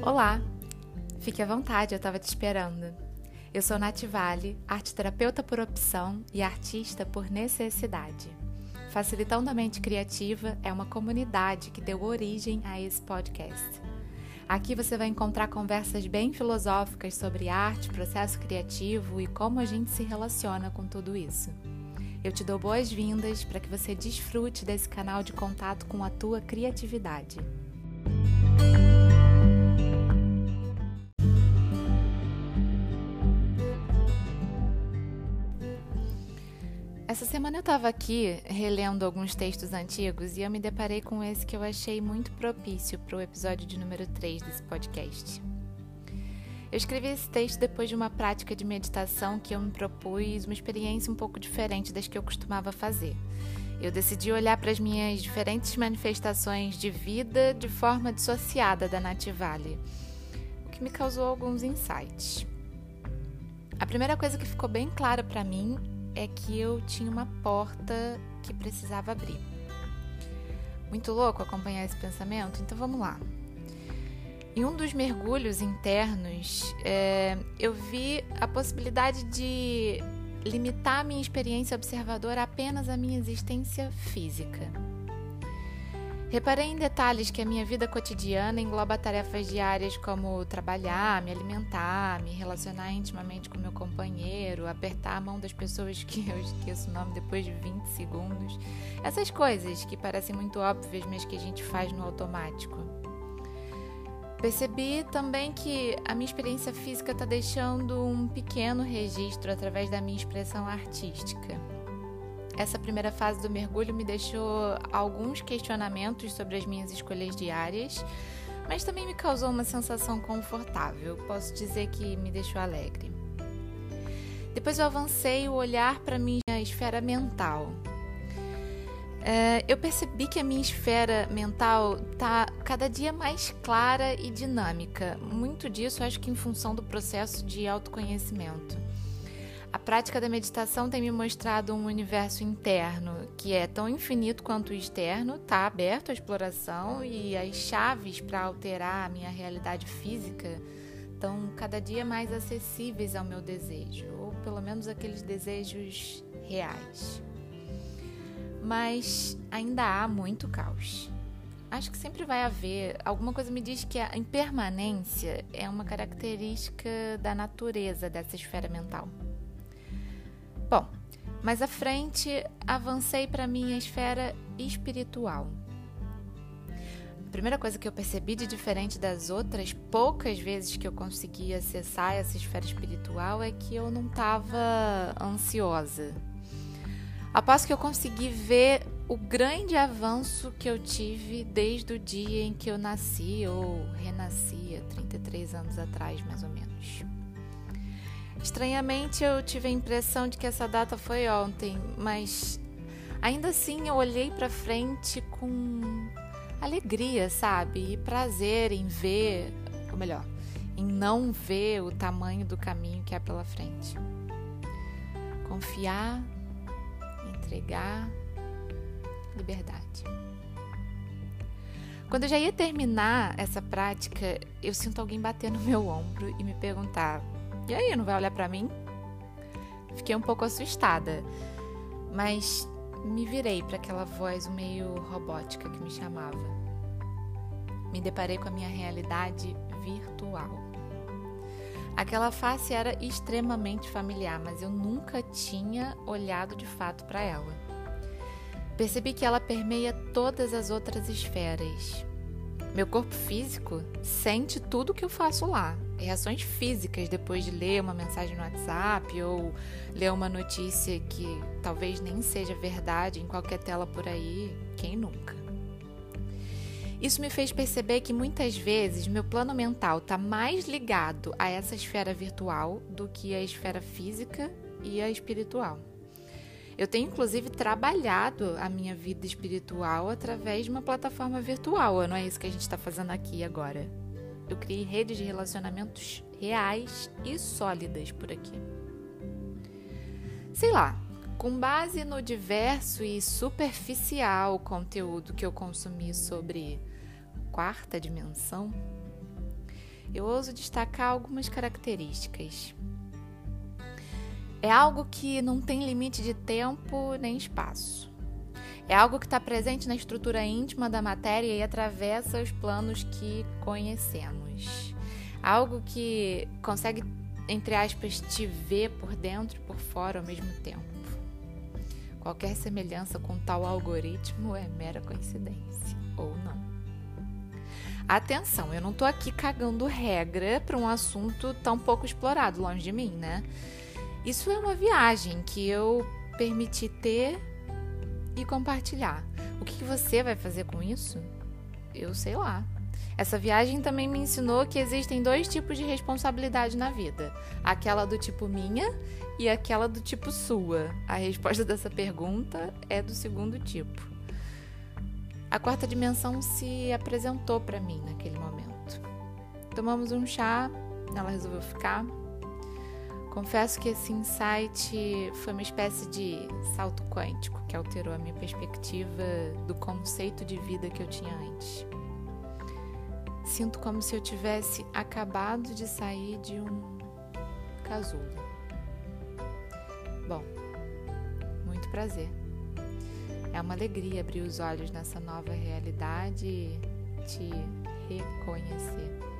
Olá! Fique à vontade, eu estava te esperando. Eu sou Nath Vale, arte terapeuta por opção e artista por necessidade. Facilitando a Mente Criativa é uma comunidade que deu origem a esse podcast. Aqui você vai encontrar conversas bem filosóficas sobre arte, processo criativo e como a gente se relaciona com tudo isso. Eu te dou boas-vindas para que você desfrute desse canal de contato com a tua criatividade. Essa semana eu estava aqui relendo alguns textos antigos e eu me deparei com esse que eu achei muito propício para o episódio de número 3 desse podcast. Eu escrevi esse texto depois de uma prática de meditação que eu me propus, uma experiência um pouco diferente das que eu costumava fazer. Eu decidi olhar para as minhas diferentes manifestações de vida de forma dissociada da Nativale, o que me causou alguns insights. A primeira coisa que ficou bem clara para mim é que eu tinha uma porta que precisava abrir. Muito louco acompanhar esse pensamento? Então vamos lá. Em um dos mergulhos internos, é, eu vi a possibilidade de limitar minha experiência observadora apenas à minha existência física. Reparei em detalhes que a minha vida cotidiana engloba tarefas diárias como trabalhar, me alimentar, me relacionar intimamente com meu companheiro, apertar a mão das pessoas que eu esqueço o nome depois de 20 segundos. Essas coisas que parecem muito óbvias, mas que a gente faz no automático. Percebi também que a minha experiência física está deixando um pequeno registro através da minha expressão artística. Essa primeira fase do mergulho me deixou alguns questionamentos sobre as minhas escolhas diárias, mas também me causou uma sensação confortável. Posso dizer que me deixou alegre. Depois eu avancei o olhar para minha esfera mental. É, eu percebi que a minha esfera mental está cada dia mais clara e dinâmica. Muito disso acho que em função do processo de autoconhecimento. A prática da meditação tem me mostrado um universo interno que é tão infinito quanto o externo, está aberto à exploração e as chaves para alterar a minha realidade física estão cada dia mais acessíveis ao meu desejo, ou pelo menos aqueles desejos reais. Mas ainda há muito caos. Acho que sempre vai haver. Alguma coisa me diz que a impermanência é uma característica da natureza dessa esfera mental. Mais à frente avancei para minha esfera espiritual. A primeira coisa que eu percebi de diferente das outras poucas vezes que eu consegui acessar essa esfera espiritual é que eu não estava ansiosa. Após que eu consegui ver o grande avanço que eu tive desde o dia em que eu nasci ou renasci, 33 anos atrás, mais ou menos. Estranhamente, eu tive a impressão de que essa data foi ontem, mas ainda assim eu olhei para frente com alegria, sabe? E prazer em ver, ou melhor, em não ver o tamanho do caminho que é pela frente. Confiar, entregar, liberdade. Quando eu já ia terminar essa prática, eu sinto alguém bater no meu ombro e me perguntar: e aí, não vai olhar para mim? Fiquei um pouco assustada, mas me virei para aquela voz meio robótica que me chamava. Me deparei com a minha realidade virtual. Aquela face era extremamente familiar, mas eu nunca tinha olhado de fato para ela. Percebi que ela permeia todas as outras esferas. Meu corpo físico sente tudo que eu faço lá, reações físicas depois de ler uma mensagem no WhatsApp ou ler uma notícia que talvez nem seja verdade em qualquer tela por aí, quem nunca? Isso me fez perceber que muitas vezes meu plano mental está mais ligado a essa esfera virtual do que a esfera física e a espiritual. Eu tenho inclusive trabalhado a minha vida espiritual através de uma plataforma virtual, não é isso que a gente está fazendo aqui agora eu criei redes de relacionamentos reais e sólidas por aqui. Sei lá, com base no diverso e superficial conteúdo que eu consumi sobre quarta dimensão, eu ouso destacar algumas características. É algo que não tem limite de tempo nem espaço. É algo que está presente na estrutura íntima da matéria e atravessa os planos que conhecemos. Algo que consegue, entre aspas, te ver por dentro e por fora ao mesmo tempo. Qualquer semelhança com tal algoritmo é mera coincidência, ou não. Atenção, eu não estou aqui cagando regra para um assunto tão pouco explorado, longe de mim, né? Isso é uma viagem que eu permiti ter e compartilhar. O que você vai fazer com isso? Eu sei lá. Essa viagem também me ensinou que existem dois tipos de responsabilidade na vida: aquela do tipo minha e aquela do tipo sua. A resposta dessa pergunta é do segundo tipo. A quarta dimensão se apresentou para mim naquele momento. Tomamos um chá, ela resolveu ficar. Confesso que esse insight foi uma espécie de salto quântico que alterou a minha perspectiva do conceito de vida que eu tinha antes. Sinto como se eu tivesse acabado de sair de um casulo. Bom, muito prazer. É uma alegria abrir os olhos nessa nova realidade e te reconhecer.